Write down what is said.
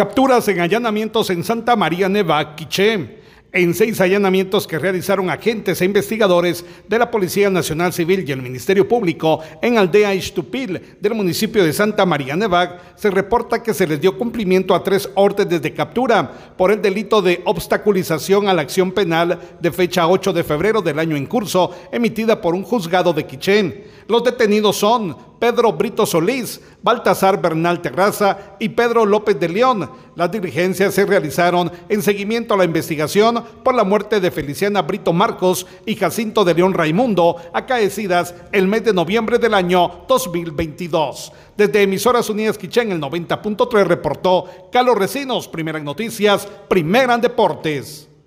Capturas en allanamientos en Santa María Neva, Quiché en seis allanamientos que realizaron agentes e investigadores de la Policía Nacional Civil y el Ministerio Público en Aldea Istupil del municipio de Santa María Nevac, se reporta que se les dio cumplimiento a tres órdenes de captura por el delito de obstaculización a la acción penal de fecha 8 de febrero del año en curso, emitida por un juzgado de Quichén. Los detenidos son Pedro Brito Solís, Baltasar Bernal Terraza y Pedro López de León. Las diligencias se realizaron en seguimiento a la investigación por la muerte de Feliciana Brito Marcos y Jacinto de León Raimundo, acaecidas el mes de noviembre del año 2022. Desde Emisoras Unidas Quichén, el 90.3 reportó Carlos Recinos, Primera en Noticias, Primera en Deportes.